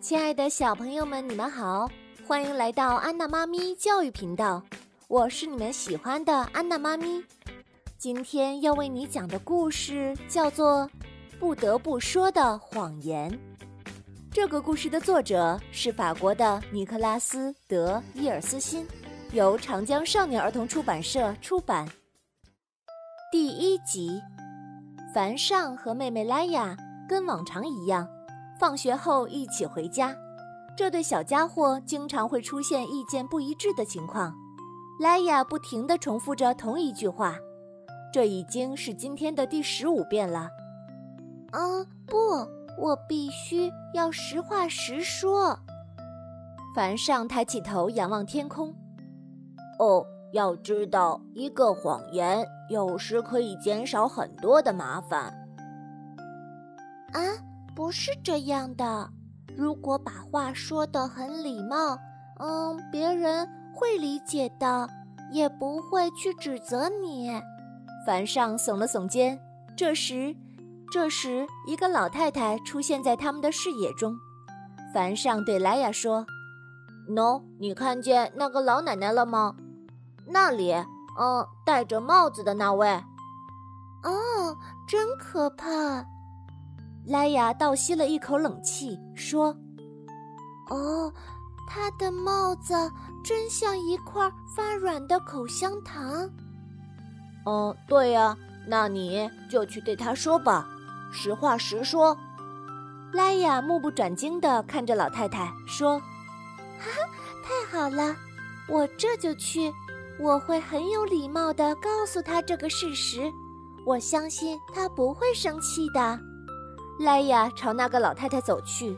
亲爱的小朋友们，你们好，欢迎来到安娜妈咪教育频道，我是你们喜欢的安娜妈咪。今天要为你讲的故事叫做《不得不说的谎言》。这个故事的作者是法国的尼克拉斯·德伊尔斯辛，由长江少年儿童出版社出版。第一集，凡尚和妹妹莱雅跟往常一样。放学后一起回家，这对小家伙经常会出现意见不一致的情况。莱雅不停地重复着同一句话，这已经是今天的第十五遍了。嗯，不，我必须要实话实说。凡上抬起头仰望天空。哦，要知道，一个谎言有时可以减少很多的麻烦。啊？不是这样的，如果把话说得很礼貌，嗯，别人会理解的，也不会去指责你。凡上耸了耸肩。这时，这时一个老太太出现在他们的视野中。凡上对莱雅说：“喏，你看见那个老奶奶了吗？那里，嗯，戴着帽子的那位。哦，真可怕。”莱雅倒吸了一口冷气，说：“哦，他的帽子真像一块发软的口香糖。”“哦，对呀，那你就去对他说吧，实话实说。”莱雅目不转睛地看着老太太说：“哈哈，太好了，我这就去。我会很有礼貌地告诉他这个事实，我相信他不会生气的。”莱雅朝那个老太太走去，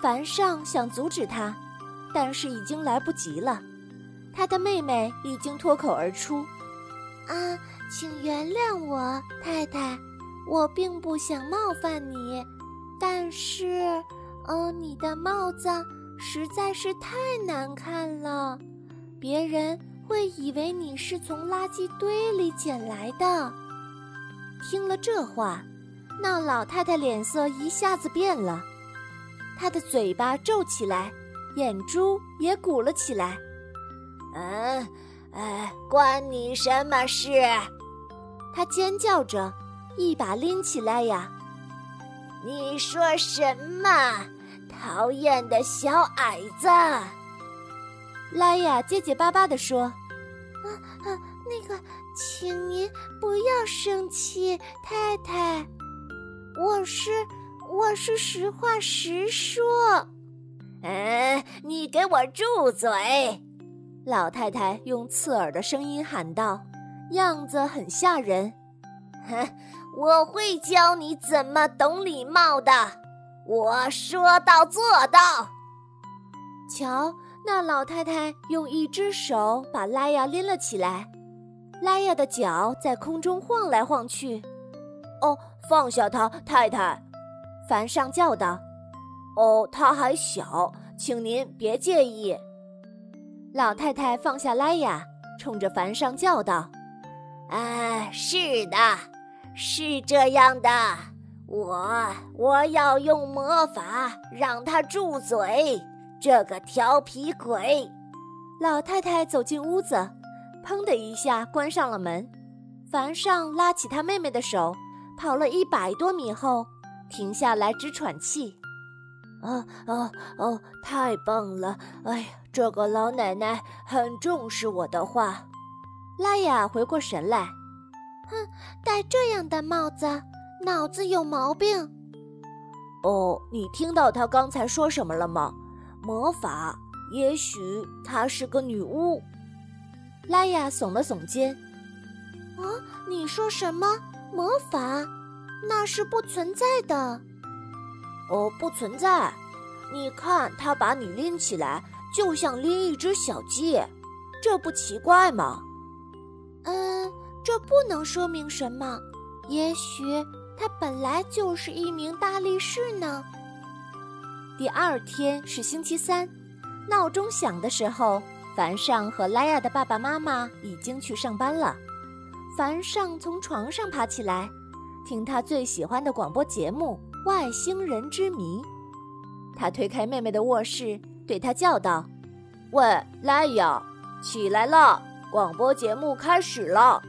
凡尚想阻止她，但是已经来不及了。他的妹妹已经脱口而出：“啊，请原谅我，太太，我并不想冒犯你，但是，呃，你的帽子实在是太难看了，别人会以为你是从垃圾堆里捡来的。”听了这话。那老太太脸色一下子变了，她的嘴巴皱起来，眼珠也鼓了起来。嗯，哎，关你什么事？她尖叫着，一把拎起来呀！你说什么？讨厌的小矮子！莱雅结结巴巴地说：“啊啊，那个，请您不要生气，太太。”我是我是实话实说，嗯，你给我住嘴！老太太用刺耳的声音喊道，样子很吓人。哼，我会教你怎么懂礼貌的，我说到做到。瞧，那老太太用一只手把拉雅拎了起来，拉雅的脚在空中晃来晃去。哦。放下他，太太，凡上叫道：“哦，他还小，请您别介意。”老太太放下莱雅，冲着凡上叫道：“哎，是的，是这样的，我我要用魔法让他住嘴，这个调皮鬼。”老太太走进屋子，砰的一下关上了门。凡上拉起他妹妹的手。跑了一百多米后，停下来直喘气。啊啊哦！太棒了！哎呀，这个老奶奶很重视我的话。拉雅回过神来，哼，戴这样的帽子，脑子有毛病。哦，你听到她刚才说什么了吗？魔法？也许她是个女巫。拉雅耸了耸肩。啊，你说什么？魔法，那是不存在的。哦，不存在。你看，他把你拎起来，就像拎一只小鸡，这不奇怪吗？嗯，这不能说明什么。也许他本来就是一名大力士呢。第二天是星期三，闹钟响的时候，凡尚和莱亚的爸爸妈妈已经去上班了。凡尚从床上爬起来，听他最喜欢的广播节目《外星人之谜》。他推开妹妹的卧室，对她叫道：“喂，莱雅，起来了，广播节目开始了。”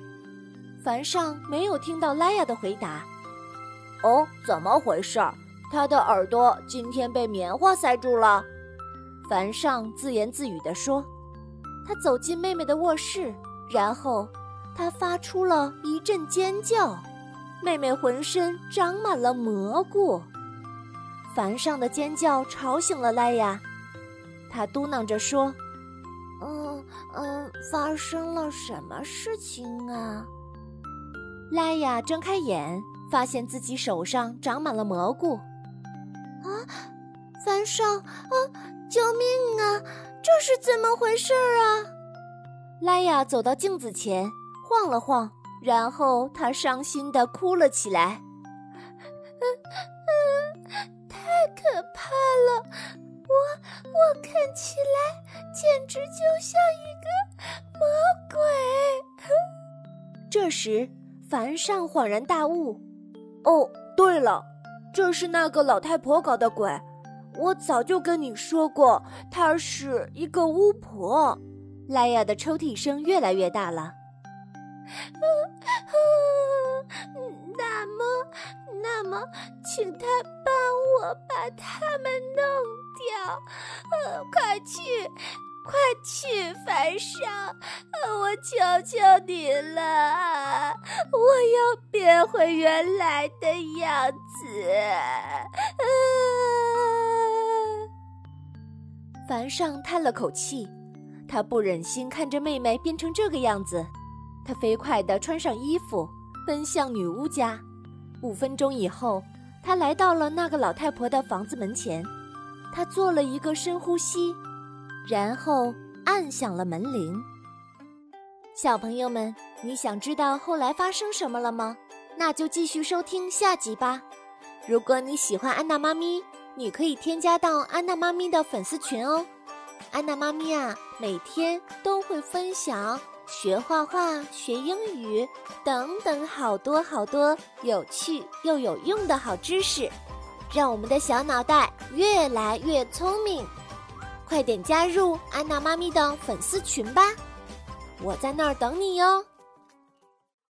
凡上没有听到莱雅的回答。哦，怎么回事？他的耳朵今天被棉花塞住了。凡上自言自语地说：“他走进妹妹的卧室，然后他发出了一阵尖叫。妹妹浑身长满了蘑菇。凡上的尖叫吵醒了莱雅，她嘟囔着说：‘嗯嗯，发生了什么事情啊？’莱雅睁开眼。”发现自己手上长满了蘑菇，啊！樊少，啊！救命啊！这是怎么回事啊？莱雅走到镜子前，晃了晃，然后他伤心的哭了起来。太可怕了！我我看起来简直就像一个魔鬼。这时，凡上恍然大悟。哦，对了，这是那个老太婆搞的鬼。我早就跟你说过，她是一个巫婆。莱亚的抽屉声越来越大了。那么，那么，请他帮我把他们弄掉。呃，快去！快去，樊上！我求求你了，我要变回原来的样子。樊尚叹了口气，他不忍心看着妹妹变成这个样子，他飞快地穿上衣服，奔向女巫家。五分钟以后，他来到了那个老太婆的房子门前，他做了一个深呼吸。然后按响了门铃。小朋友们，你想知道后来发生什么了吗？那就继续收听下集吧。如果你喜欢安娜妈咪，你可以添加到安娜妈咪的粉丝群哦。安娜妈咪啊，每天都会分享学画画、学英语等等好多好多有趣又有用的好知识，让我们的小脑袋越来越聪明。快点加入安娜妈咪的粉丝群吧，我在那儿等你哟。